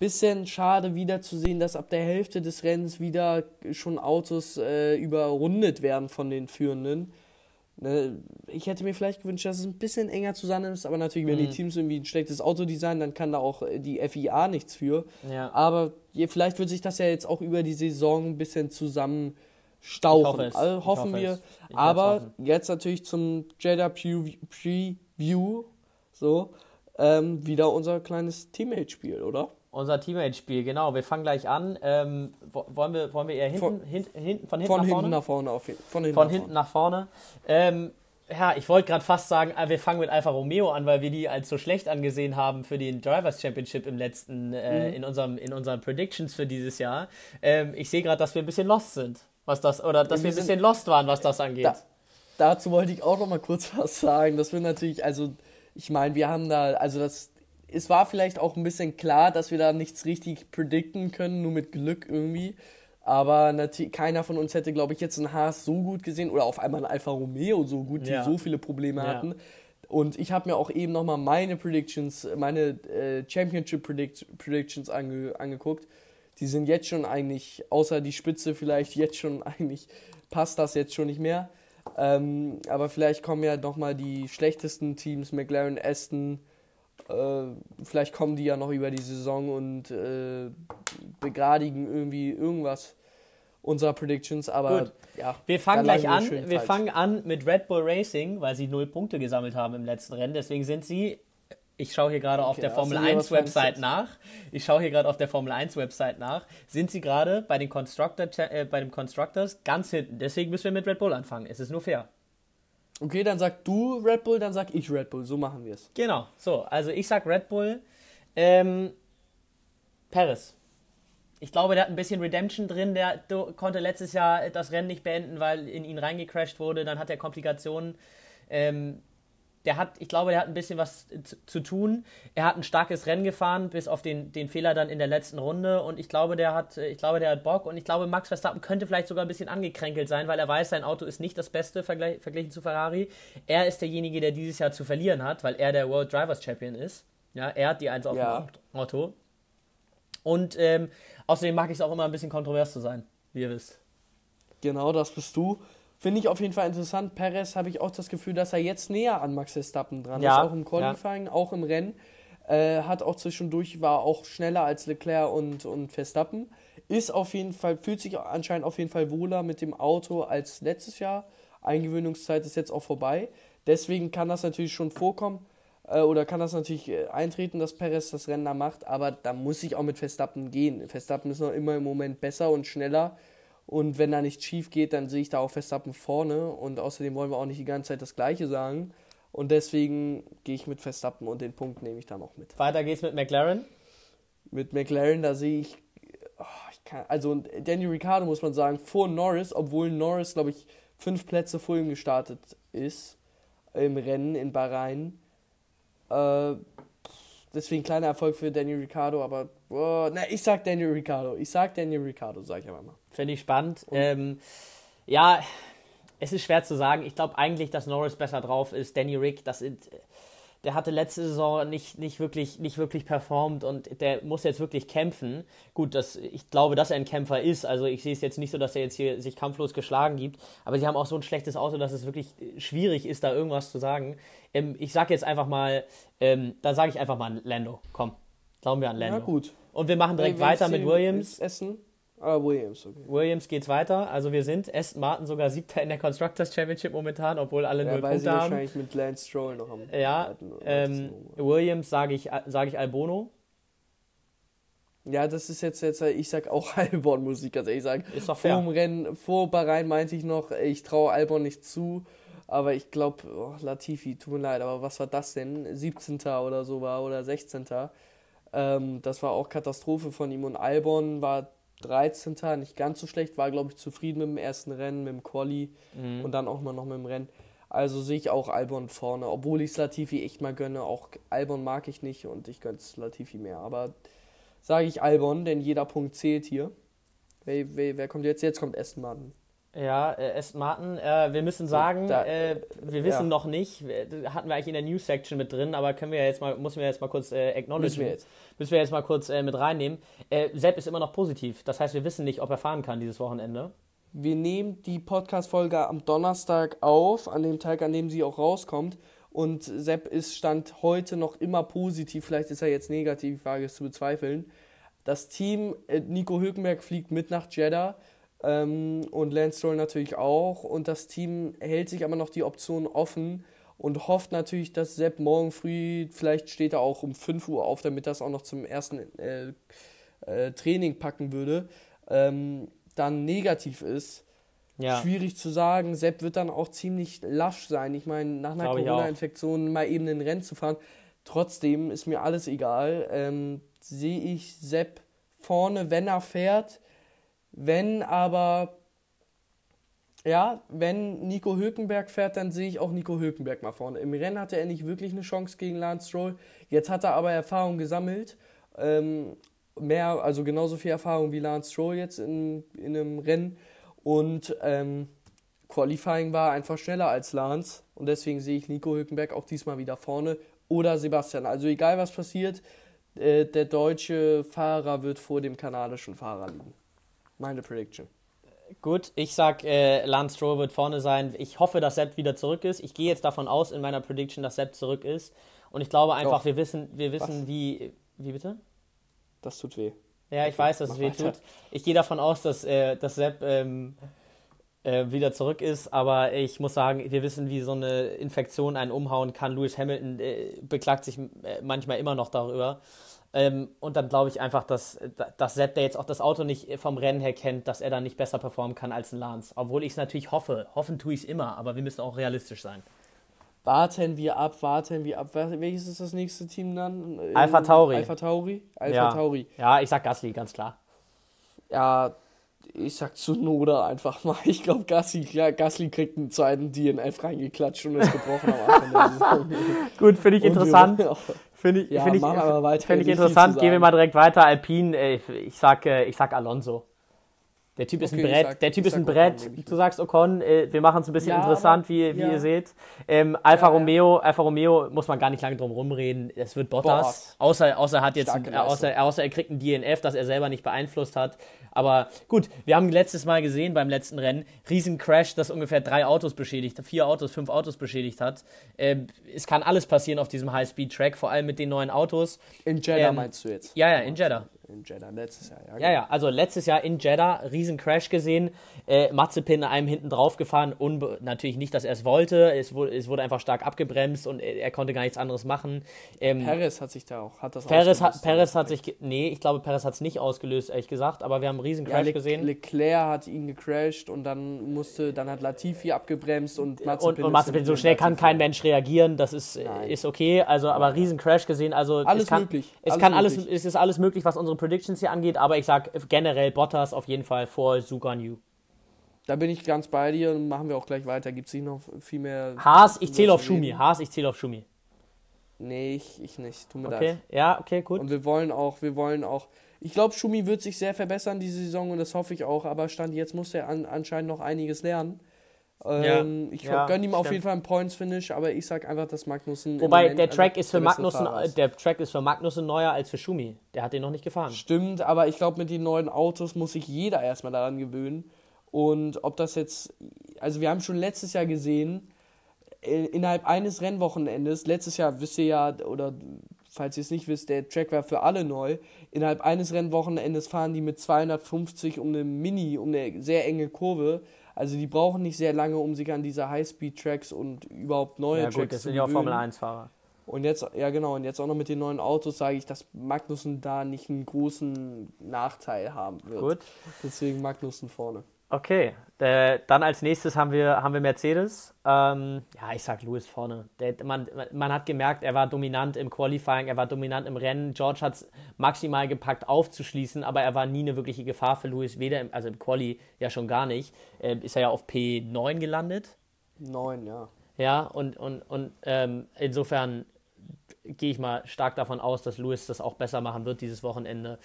bisschen schade wieder zu sehen, dass ab der Hälfte des Rennens wieder schon Autos äh, überrundet werden von den Führenden. Ne, ich hätte mir vielleicht gewünscht, dass es ein bisschen enger zusammen ist, aber natürlich, wenn mhm. die Teams irgendwie ein schlechtes Auto designen, dann kann da auch äh, die FIA nichts für. Ja. Aber vielleicht wird sich das ja jetzt auch über die Saison ein bisschen zusammen stauchen. Also hoffen wir. Aber jetzt natürlich zum Jeddah Preview so ähm, wieder unser kleines Teammate-Spiel, oder? Unser Teammate-Spiel, genau. Wir fangen gleich an. Ähm, wollen, wir, wollen wir eher hinten, von, hin, hin, von hinten von nach hinten vorne? Nach vorne auf, von hinten, von nach, hinten vorne. nach vorne. Ähm, ja, ich wollte gerade fast sagen, äh, wir fangen mit Alfa Romeo an, weil wir die als so schlecht angesehen haben für den Drivers Championship im letzten, äh, mhm. in, unserem, in unseren Predictions für dieses Jahr. Ähm, ich sehe gerade, dass wir ein bisschen lost sind, was das, oder dass wir, wir ein bisschen lost waren, was das angeht. Da, dazu wollte ich auch noch mal kurz was sagen. Das wir natürlich, also ich meine, wir haben da, also das es war vielleicht auch ein bisschen klar, dass wir da nichts richtig predikten können, nur mit Glück irgendwie. Aber keiner von uns hätte, glaube ich, jetzt einen Haas so gut gesehen oder auf einmal ein Alfa Romeo so gut, die ja. so viele Probleme hatten. Ja. Und ich habe mir auch eben nochmal meine Predictions, meine äh, Championship Predict Predictions ange angeguckt. Die sind jetzt schon eigentlich, außer die Spitze vielleicht jetzt schon eigentlich, passt das jetzt schon nicht mehr. Ähm, aber vielleicht kommen ja nochmal die schlechtesten Teams, McLaren, Aston, äh, vielleicht kommen die ja noch über die Saison und äh, begradigen irgendwie irgendwas unserer Predictions, aber Gut. ja. Wir fangen gleich an. Wir falsch. fangen an mit Red Bull Racing, weil sie null Punkte gesammelt haben im letzten Rennen. Deswegen sind sie. Ich schaue hier gerade okay, auf der Formel 1 Website nach. Ich schaue hier gerade auf der Formel 1 Website nach. Sind sie gerade bei den Constructor, äh, bei den Constructors ganz hinten. Deswegen müssen wir mit Red Bull anfangen. Es ist nur fair. Okay, dann sag du Red Bull, dann sag ich Red Bull. So machen wir es. Genau, so. Also ich sag Red Bull. Ähm, Paris. Ich glaube, der hat ein bisschen Redemption drin. Der konnte letztes Jahr das Rennen nicht beenden, weil in ihn reingecrashed wurde. Dann hat er Komplikationen. Ähm, der hat, ich glaube, der hat ein bisschen was zu tun. Er hat ein starkes Rennen gefahren, bis auf den, den Fehler dann in der letzten Runde. Und ich glaube, der hat, ich glaube, der hat Bock. Und ich glaube, Max Verstappen könnte vielleicht sogar ein bisschen angekränkelt sein, weil er weiß, sein Auto ist nicht das Beste vergleich, verglichen zu Ferrari. Er ist derjenige, der dieses Jahr zu verlieren hat, weil er der World Drivers Champion ist. Ja, er hat die Eins auf ja. dem Auto. Und ähm, außerdem mag ich es auch immer ein bisschen kontrovers zu sein, wie ihr wisst. Genau, das bist du. Finde ich auf jeden Fall interessant. Perez habe ich auch das Gefühl, dass er jetzt näher an Max Verstappen dran ja, ist, auch im Qualifying, ja. auch im Rennen. Äh, hat auch zwischendurch, war auch schneller als Leclerc und, und Verstappen. Ist auf jeden Fall, fühlt sich anscheinend auf jeden Fall wohler mit dem Auto als letztes Jahr. Eingewöhnungszeit ist jetzt auch vorbei. Deswegen kann das natürlich schon vorkommen äh, oder kann das natürlich äh, eintreten, dass Perez das Rennen da macht, aber da muss ich auch mit Verstappen gehen. Verstappen ist noch immer im Moment besser und schneller und wenn da nichts schief geht, dann sehe ich da auch Verstappen vorne. Und außerdem wollen wir auch nicht die ganze Zeit das Gleiche sagen. Und deswegen gehe ich mit Verstappen und den Punkt nehme ich dann auch mit. Weiter geht's mit McLaren. Mit McLaren, da sehe ich oh, ich kann, also Danny Ricciardo muss man sagen, vor Norris, obwohl Norris, glaube ich, fünf Plätze vor ihm gestartet ist im Rennen in Bahrain. Äh, deswegen kleiner Erfolg für Daniel Ricciardo, aber oh, na, ich sag Daniel Ricciardo. Ich sag Daniel Ricciardo, sag ich aber mal. Finde ich spannend. Ähm, ja, es ist schwer zu sagen. Ich glaube eigentlich, dass Norris besser drauf ist. Danny Rick, das sind, der hatte letzte Saison nicht, nicht, wirklich, nicht wirklich performt und der muss jetzt wirklich kämpfen. Gut, das, ich glaube, dass er ein Kämpfer ist. Also ich sehe es jetzt nicht so, dass er jetzt hier sich kampflos geschlagen gibt. Aber sie haben auch so ein schlechtes Auto, dass es wirklich schwierig ist, da irgendwas zu sagen. Ähm, ich sage jetzt einfach mal, ähm, da sage ich einfach mal Lando. Komm, glauben wir an Lando. Ja, gut. Und wir machen direkt weiter mit Williams. Essen. Ah, Williams, okay. Williams geht's weiter. Also wir sind Aston Martin sogar siebter in der Constructors Championship momentan, obwohl alle ja, null weil Punkte sie haben. wahrscheinlich mit Lance Stroll noch am Ja, ähm, Williams sage ich, sag ich Albono. Ja, das ist jetzt, jetzt ich sag auch Albon, muss ich ganz ehrlich sagen. Ist doch Vor fair. dem Rennen, vor Bahrain meinte ich noch, ich traue Albon nicht zu. Aber ich glaube, oh, Latifi, tut mir leid, aber was war das denn? 17. oder so war oder 16. Ähm, das war auch Katastrophe von ihm. Und Albon war 13. nicht ganz so schlecht, war, glaube ich, zufrieden mit dem ersten Rennen, mit dem Quali Mhm. und dann auch mal noch mit dem Rennen. Also sehe ich auch Albon vorne, obwohl ich es Latifi echt mal gönne. Auch Albon mag ich nicht und ich gönne es Latifi mehr. Aber sage ich Albon, denn jeder Punkt zählt hier. Wer, wer, wer kommt jetzt? Jetzt kommt Aston Martin. Ja, äh, Aston Martin, äh, wir müssen sagen, da- äh, wir wissen ja. noch nicht, wir- hatten wir eigentlich in der News-Section mit drin, aber können wir jetzt mal, müssen wir jetzt mal kurz äh, acknowledgen. Müssen wir jetzt. Müssen wir jetzt mal kurz äh, mit reinnehmen. Äh, Sepp ist immer noch positiv, das heißt, wir wissen nicht, ob er fahren kann dieses Wochenende. Wir nehmen die Podcast-Folge am Donnerstag auf, an dem Tag, an dem sie auch rauskommt. Und Sepp ist Stand heute noch immer positiv. Vielleicht ist er jetzt negativ, die Frage ist zu bezweifeln. Das Team, äh, Nico Hülkenberg fliegt mit nach Jeddah ähm, und Lance Stroll natürlich auch. Und das Team hält sich aber noch die Option offen und hofft natürlich, dass Sepp morgen früh, vielleicht steht er auch um 5 Uhr auf, damit das auch noch zum ersten äh, äh, Training packen würde, ähm, dann negativ ist. Ja, Schwierig zu sagen. Sepp wird dann auch ziemlich lasch sein. Ich meine, nach einer. Corona-Infektion mal eben ein Rennen zu fahren. Trotzdem ist mir alles egal. Ähm, Sehe ich Sepp vorne, wenn er fährt. Wenn aber, ja, wenn Nico Hülkenberg fährt, dann sehe ich auch Nico Hülkenberg mal vorne. Im Rennen hatte er nicht wirklich eine Chance gegen Lance Stroll. Jetzt hat er aber Erfahrung gesammelt. Ähm, mehr, also genauso viel Erfahrung wie Lance Stroll jetzt in, in einem Rennen. Und ähm, Qualifying war einfach schneller als Lance. Und deswegen sehe ich Nico Hülkenberg auch diesmal wieder vorne. Oder Sebastian. Also egal was passiert, äh, der deutsche Fahrer wird vor dem kanadischen Fahrer liegen. Meine Prediction. gut, ich sag, äh, Lance Stroll wird vorne sein. Ich hoffe, dass Sepp wieder zurück ist. Ich gehe jetzt davon aus in meiner Prediction, dass Sepp zurück ist. Und ich glaube einfach, Doch. wir wissen, wir wissen, Was? wie, wie bitte? Das tut weh. Ja, ich weiß, dass es weh weiter. tut. Ich gehe davon aus, dass, äh, dass Sepp ähm, äh, wieder zurück ist, aber ich muss sagen, wir wissen, wie so eine Infektion einen umhauen kann. Lewis Hamilton äh, beklagt sich äh, manchmal immer noch darüber. Ähm, und dann glaube ich einfach, dass, dass Sepp, der jetzt auch das Auto nicht vom Rennen her kennt, dass er dann nicht besser performen kann als ein Lance. Obwohl ich es natürlich hoffe. Hoffen tue ich es immer, aber wir müssen auch realistisch sein. Warten wir ab, warten wir ab. Welches ist das nächste Team dann? Ähm, Alpha Tauri. Alpha Tauri? Alpha ja. Tauri. Ja, ich sag Gasly, ganz klar. Ja, ich sag Zunoda einfach mal. Ich glaube, Gasly, ja, Gasly kriegt einen zweiten DNF reingeklatscht und ist gebrochen am Anfang der Saison. Gut, finde ich Und interessant. Finde ich, Ja, find ich, weiter, find ich interessant. Gehen wir mal direkt weiter. Alpine, äh, ich sag, äh, ich sag Alonso. Der Typ ist ein Okay, ich Brett. sag- der Typ ist ein Brett. Ocon, du sagst Ocon. Äh, wir machen es ein bisschen Ja, interessant, aber- wie, wie ja. ihr seht. Ähm, Alfa Ja, ja. Romeo, Alfa Romeo muss man gar nicht lange drum rumreden. Es wird Bottas. Bottas. Außer, außer er hat jetzt, ein, außer, außer er kriegt ein DNF, das er selber nicht beeinflusst hat. Aber gut, wir haben letztes Mal gesehen beim letzten Rennen, Riesencrash, das ungefähr drei Autos beschädigt, vier Autos, fünf Autos beschädigt hat. Ähm, es kann alles passieren auf diesem High-Speed-Track, vor allem mit den neuen Autos. In Jeddah Ähm, meinst du jetzt? Ja, ja, in Jeddah. In Jeddah, letztes Jahr, ja. Ja, ja, also letztes Jahr in Jeddah, riesen Crash gesehen, äh, Mazepin einem hinten drauf gefahren, natürlich nicht, dass er es wollte, es wurde, es wurde einfach stark abgebremst und er, er konnte gar nichts anderes machen. Ähm, Perez hat sich da auch, hat das Perez, hat. Perez hat sich, nee, ich glaube, Perez hat es nicht ausgelöst, ehrlich gesagt, aber wir haben einen riesen ja, Crash Le gesehen. Leclerc hat ihn gecrashed und dann musste, dann hat Latifi abgebremst und Mazepin und, und ist Mazepin, so schnell kann kein Mensch reagieren, das ist, äh, Nein. ist okay, also aber riesen Crash gesehen, also Alles es kann, möglich, Es alles kann alles, möglich. es ist alles möglich, was unsere Predictions hier angeht, aber ich sag generell Bottas auf jeden Fall vor Sugan Yu. Da bin ich ganz bei dir und machen wir auch gleich weiter. Gibt es nicht noch viel mehr. Haas, ich zähle auf Schumi. Haas, ich zähle auf Schumi. Nee, ich, ich nicht. Tut mir okay. leid. Ja, okay, gut. Und wir wollen auch, wir wollen auch. Ich glaube, Schumi wird sich sehr verbessern diese Saison und das hoffe ich auch, aber Stand jetzt muss er an, anscheinend noch einiges lernen. Ähm, ich ja, gönne ihm auf stimmt. jeden Fall einen Points-Finish, aber ich sag einfach, dass Magnussen. Wobei der Track einfach ist für Magnussen, ist. der Track ist für Magnussen neuer als für Schumi. Der hat den noch nicht gefahren. Stimmt, aber ich glaube, mit den neuen Autos muss sich jeder erstmal daran gewöhnen. Und ob das jetzt, also wir haben schon letztes Jahr gesehen, äh, innerhalb eines Rennwochenendes, letztes Jahr wisst ihr ja, oder falls ihr es nicht wisst, der Track war für alle neu. Innerhalb eines Rennwochenendes fahren die mit 250 um eine Mini, um eine sehr enge Kurve. Also die brauchen nicht sehr lange, um sich an diese Highspeed-Tracks und überhaupt neue Ja, Tracks gut, das zu sind ja auch gewöhnen. Formel 1-Fahrer. Und jetzt, ja genau, und jetzt auch noch mit den neuen Autos sage ich, dass Magnussen da nicht einen großen Nachteil haben wird. Gut. Deswegen Magnussen vorne. Okay, äh, dann als nächstes haben wir, haben wir Mercedes. Ähm, ja, ich sag Lewis vorne. Der, man, man hat gemerkt, er war dominant im Qualifying, er war dominant im Rennen. George hat es maximal gepackt aufzuschließen, aber er war nie eine wirkliche Gefahr für Lewis, weder im, also im Quali ja schon gar nicht. Äh, ist er ja auf P9 gelandet. Neun, ja. Ja, und, und, und ähm, insofern gehe ich mal stark davon aus, dass Lewis das auch besser machen wird dieses Wochenende.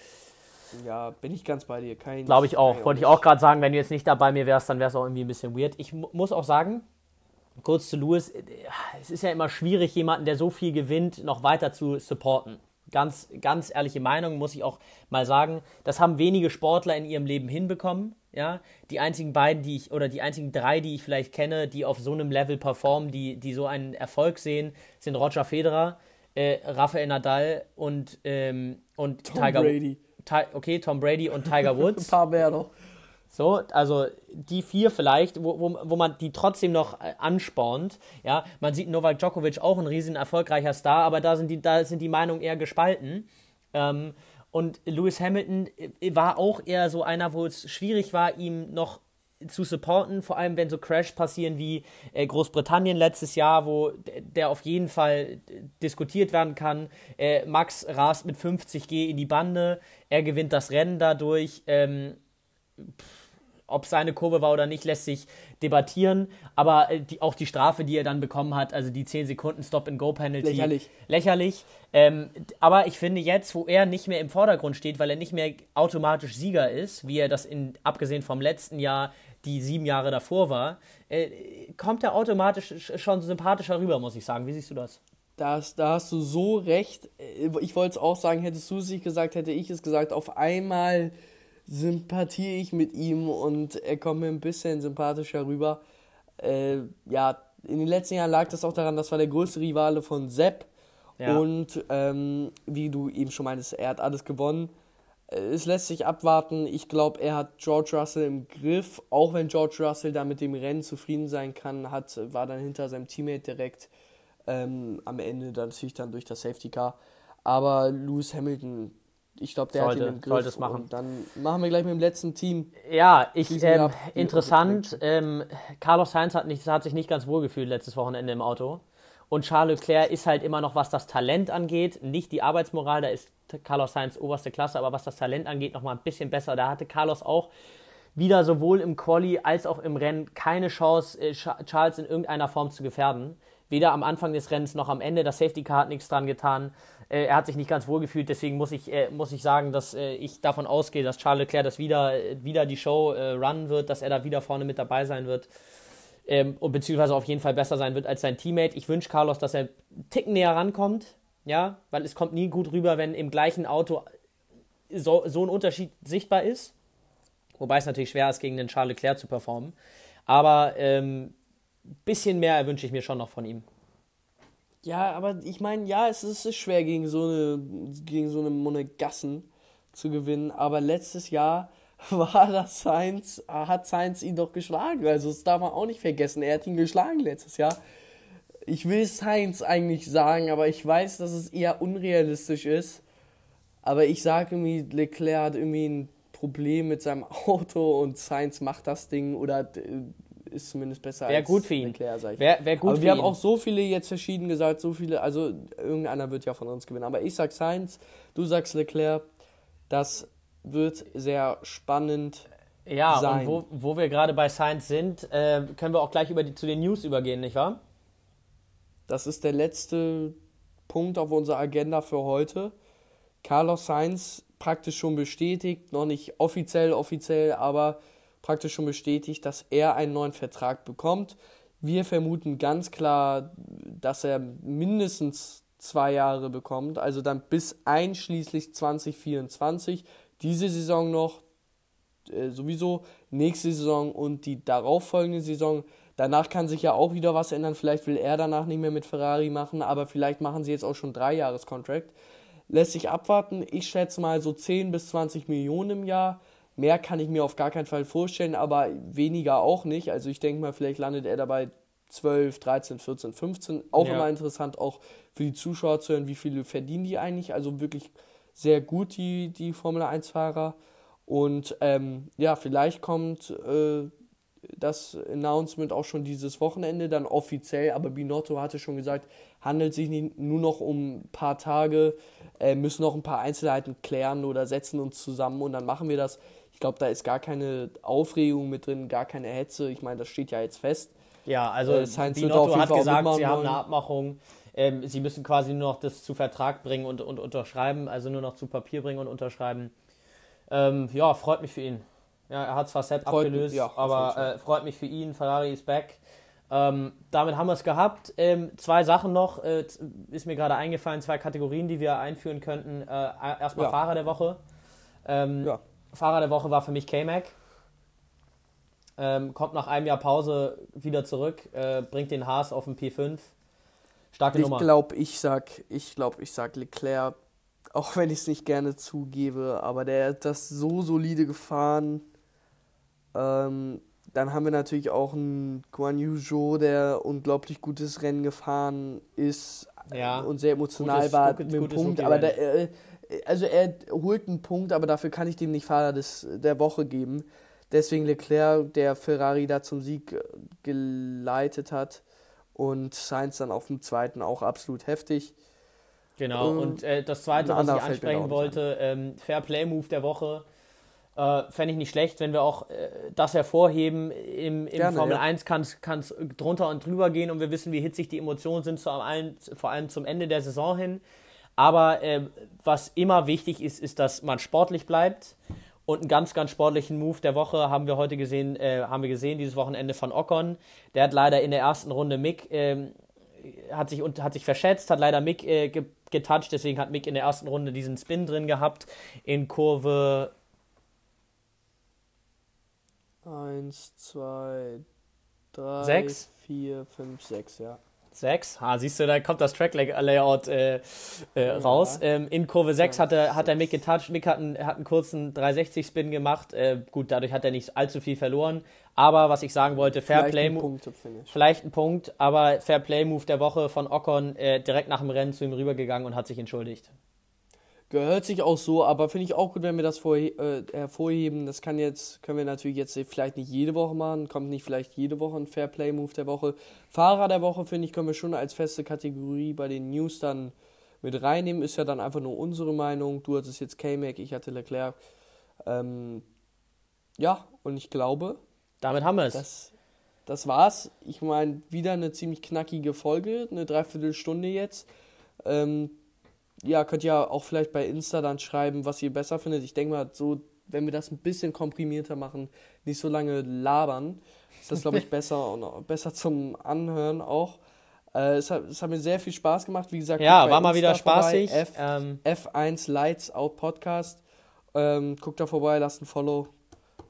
Ja, bin ich ganz bei dir. Kein, Glaube ich auch. Wollte ich auch gerade sagen, wenn du jetzt nicht da bei mir wärst, dann wäre es auch irgendwie ein bisschen weird. Ich mu muss auch sagen, kurz zu Lewis, äh, es ist ja immer schwierig, jemanden, der so viel gewinnt, noch weiter zu supporten. Ganz, ganz ehrliche Meinung, muss ich auch mal sagen. Das haben wenige Sportler in ihrem Leben hinbekommen. Ja, die einzigen beiden, die ich, oder die einzigen drei, die ich vielleicht kenne, die auf so einem Level performen, die, die so einen Erfolg sehen, sind Roger Federer, äh, Rafael Nadal und, ähm, und Tom Tiger Brady. Okay, Tom Brady und Tiger Ein Woods. paar mehr noch. So, also die vier vielleicht, wo, wo, wo man die trotzdem noch äh, anspornt. Ja, man sieht Novak Djokovic auch ein riesen erfolgreicher Star, aber da sind die, da sind die Meinungen eher gespalten. Ähm, und Lewis Hamilton äh, war auch eher so einer, wo es schwierig war, ihm noch zu supporten, vor allem wenn so Crash passieren wie äh, Großbritannien letztes Jahr, wo der auf jeden Fall diskutiert werden kann. Äh, Max rast mit 50G in die Bande, er gewinnt das Rennen dadurch. Ähm, ob seine Kurve war oder nicht, lässt sich debattieren. Aber äh, die, auch die Strafe, die er dann bekommen hat, also die 10 Sekunden Stop-and-Go-Penalty. Lächerlich. Lächerlich. Ähm, aber ich finde jetzt, wo er nicht mehr im Vordergrund steht, weil er nicht mehr automatisch Sieger ist, wie er das in, abgesehen vom letzten Jahr, die sieben Jahre davor war, äh, kommt er automatisch sch- schon sympathischer rüber, muss ich sagen. Wie siehst du das? Das, da hast du so recht. Ich wollte es auch sagen, hättest du es nicht gesagt, hätte ich es gesagt. Auf einmal sympathiere ich mit ihm und er kommt mir ein bisschen sympathischer rüber. Äh, ja, in den letzten Jahren lag das auch daran, das war der größte Rivale von Sepp. Ja. Und ähm, wie du eben schon meintest, er hat alles gewonnen. Äh, Es lässt sich abwarten. Ich glaube, er hat George Russell im Griff. Auch wenn George Russell da mit dem Rennen zufrieden sein kann, hat, war dann hinter seinem Teammate direkt ähm, am Ende dann natürlich dann durch das Safety Car. Aber Lewis Hamilton, ich glaube, der Sollte- hat ihn im Griff. sollte es machen. Und dann machen wir gleich mit dem letzten Team. Ja, ich, ähm, interessant, ähm, Carlos Sainz hat, nicht, hat sich nicht ganz wohl gefühlt letztes Wochenende im Auto. Und Charles Leclerc ist halt immer noch, was das Talent angeht, nicht die Arbeitsmoral, da ist Carlos Sainz oberste Klasse, aber was das Talent angeht, nochmal ein bisschen besser. Da hatte Carlos auch wieder sowohl im Quali als auch im Rennen keine Chance, äh, Cha- Charles in irgendeiner Form zu gefährden. Weder am Anfang des Rennens noch am Ende. Das Safety Car hat nichts dran getan. Äh, er hat sich nicht ganz wohl gefühlt. Deswegen muss ich, äh, muss ich sagen, dass äh, ich davon ausgehe, dass Charles Leclerc das wieder, äh, wieder die Show äh, runnen wird, dass er da wieder vorne mit dabei sein wird. Ähm, und beziehungsweise auf jeden Fall besser sein wird als sein Teammate. Ich wünsche Carlos, dass er einen Ticken näher rankommt. Ja, weil es kommt nie gut rüber, wenn im gleichen Auto so, so ein Unterschied sichtbar ist. Wobei es natürlich schwer ist, gegen den Charles Leclerc zu performen. Aber ähm, bisschen mehr wünsche ich mir schon noch von ihm. Ja, aber ich meine, ja, es ist, schwer gegen so eine gegen so eine Monegassen zu gewinnen, aber letztes Jahr war das Sainz, hat Sainz ihn doch geschlagen. Also das darf man auch nicht vergessen. Er hat ihn geschlagen letztes Jahr. Ich will Sainz eigentlich sagen, aber ich weiß, dass es eher unrealistisch ist. Aber ich sage irgendwie, Leclerc hat irgendwie ein Problem mit seinem Auto und Sainz macht das Ding oder äh, ist zumindest besser Wäre als gut für ihn. Leclerc, sag ich. Wäre wär gut aber für wir ihn. haben auch so viele jetzt verschieden gesagt, so viele, also irgendeiner wird ja von uns gewinnen. Aber ich sag Sainz, du sagst Leclerc. Das wird sehr spannend. Ja, sein. und wo, wo wir gerade bei Science sind, äh, können wir auch gleich über die, zu den News übergehen, nicht wahr? Das ist der letzte Punkt auf unserer Agenda für heute. Carlos Sainz praktisch schon bestätigt, noch nicht offiziell, offiziell, aber praktisch schon bestätigt, dass er einen neuen Vertrag bekommt. Wir vermuten ganz klar, dass er mindestens zwei Jahre bekommt, also dann bis einschließlich 2024. Diese Saison noch, äh, sowieso nächste Saison und die darauffolgende Saison. Danach kann sich ja auch wieder was ändern. Vielleicht will er danach nicht mehr mit Ferrari machen, aber vielleicht machen sie jetzt auch schon drei Jahres-Contract. Lässt sich abwarten. Ich schätze mal so 10 bis 20 Millionen im Jahr. Mehr kann ich mir auf gar keinen Fall vorstellen, aber weniger auch nicht. Also ich denke mal, vielleicht landet er dabei 12, 13, 14, 15. Auch ja. immer interessant, auch für die Zuschauer zu hören, wie viele verdienen die eigentlich. Also wirklich sehr gut, die, die Formel 1-Fahrer. Und ähm, ja, vielleicht kommt äh, das Announcement auch schon dieses Wochenende dann offiziell, aber Binotto hatte schon gesagt, handelt sich nicht nur noch um ein paar Tage, äh, müssen noch ein paar Einzelheiten klären oder setzen uns zusammen und dann machen wir das. Ich glaube, da ist gar keine Aufregung mit drin, gar keine Hetze. Ich meine, das steht ja jetzt fest. Ja, also äh, Binotto hat gesagt, sie haben eine Abmachung. Ähm, sie müssen quasi nur noch das zu Vertrag bringen und, und unterschreiben, also nur noch zu Papier bringen und unterschreiben. Ähm, ja, freut mich für ihn. Ja, er hat zwar Set freut abgelöst, ja, aber äh, freut mich für ihn. Ferrari ist back. Ähm, damit haben wir es gehabt. Ähm, zwei Sachen noch, äh, ist mir gerade eingefallen, zwei Kategorien, die wir einführen könnten. Äh, erstmal ja. Fahrer der Woche. Ähm, ja. Fahrer der Woche war für mich K-Mac. Ähm, kommt nach einem Jahr Pause wieder zurück, äh, bringt den Haas auf den P5. Starke ich Nummer. Ich glaube, ich glaube, ich sag Leclerc, auch wenn ich es nicht gerne zugebe, aber der hat das so solide gefahren. Ähm, dann haben wir natürlich auch einen Guan Yu Zhou, der unglaublich gutes Rennen gefahren ist ja. und sehr emotional gutes, war gutes, mit dem Punkt. Aber der, äh, also er holt einen Punkt, aber dafür kann ich dem nicht Fahrer des, der Woche geben. Deswegen Leclerc, der Ferrari da zum Sieg äh, geleitet hat und Sainz dann auf dem zweiten auch absolut heftig. Genau, ähm, und äh, das zweite, was ich ansprechen wollte, ähm, Fair Play Move der Woche. Äh, Fände ich nicht schlecht, wenn wir auch äh, das hervorheben. Im, im Gerne, Formel ja. 1 kann es drunter und drüber gehen und wir wissen, wie hitzig die Emotionen sind, vor allem, vor allem zum Ende der Saison hin. Aber äh, was immer wichtig ist, ist, dass man sportlich bleibt. Und einen ganz, ganz sportlichen Move der Woche haben wir heute gesehen, äh, haben wir gesehen, dieses Wochenende von Ocon. Der hat leider in der ersten Runde Mick, ähm, hat, sich, hat sich verschätzt, hat leider Mick äh, getoucht, deswegen hat Mick in der ersten Runde diesen Spin drin gehabt in Kurve 1, 2, 3, 6, 4, 5, 6, ja. 6. Ha, siehst du, da kommt das Track-Layout äh, äh, raus. Ähm, in Kurve 6 hat er, hat er Mick getoucht. Mick hat einen, hat einen kurzen 360-Spin gemacht. Äh, gut, dadurch hat er nicht allzu viel verloren. Aber was ich sagen wollte, Fair Play Move. Vielleicht ein Punkt, aber Fair Play Move der Woche von Ocon äh, direkt nach dem Rennen zu ihm rübergegangen und hat sich entschuldigt. Gehört sich auch so, aber finde ich auch gut, wenn wir das vor, äh, hervorheben. Das kann jetzt, können wir natürlich jetzt vielleicht nicht jede Woche machen, kommt nicht vielleicht jede Woche ein Fairplay Move der Woche. Fahrer der Woche, finde ich, können wir schon als feste Kategorie bei den News dann mit reinnehmen. Ist ja dann einfach nur unsere Meinung. Du hattest jetzt K-Mac, ich hatte Leclerc. Ähm, ja, und ich glaube. Damit haben wir es. Das, das war's. Ich meine, wieder eine ziemlich knackige Folge, eine Dreiviertelstunde jetzt. Ähm, ja, könnt ihr auch vielleicht bei Insta dann schreiben, was ihr besser findet. Ich denke mal, so, wenn wir das ein bisschen komprimierter machen, nicht so lange labern, ist das, glaube ich, besser und besser zum Anhören auch. Äh, es, hat, es hat mir sehr viel Spaß gemacht. Wie gesagt, ja, war mal wieder spaßig. F, ähm. F1 Lights Out Podcast. Ähm, guckt da vorbei, lasst ein Follow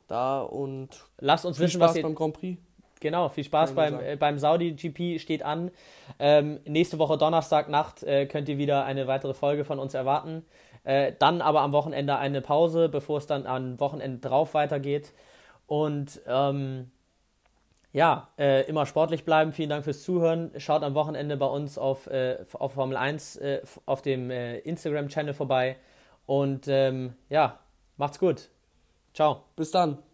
da und lasst uns wissen, Spaß was ihr, beim Grand Prix. Genau, viel Spaß beim, äh, beim Saudi GP steht an. Ähm, nächste Woche Donnerstagnacht äh, könnt ihr wieder eine weitere Folge von uns erwarten. Äh, dann aber am Wochenende eine Pause, bevor es dann am Wochenende drauf weitergeht. Und ähm, ja, äh, immer sportlich bleiben. Vielen Dank fürs Zuhören. Schaut am Wochenende bei uns auf, äh, auf Formel 1 äh, auf dem Instagram-Channel vorbei. Und ähm, ja, macht's gut. Ciao. Bis dann.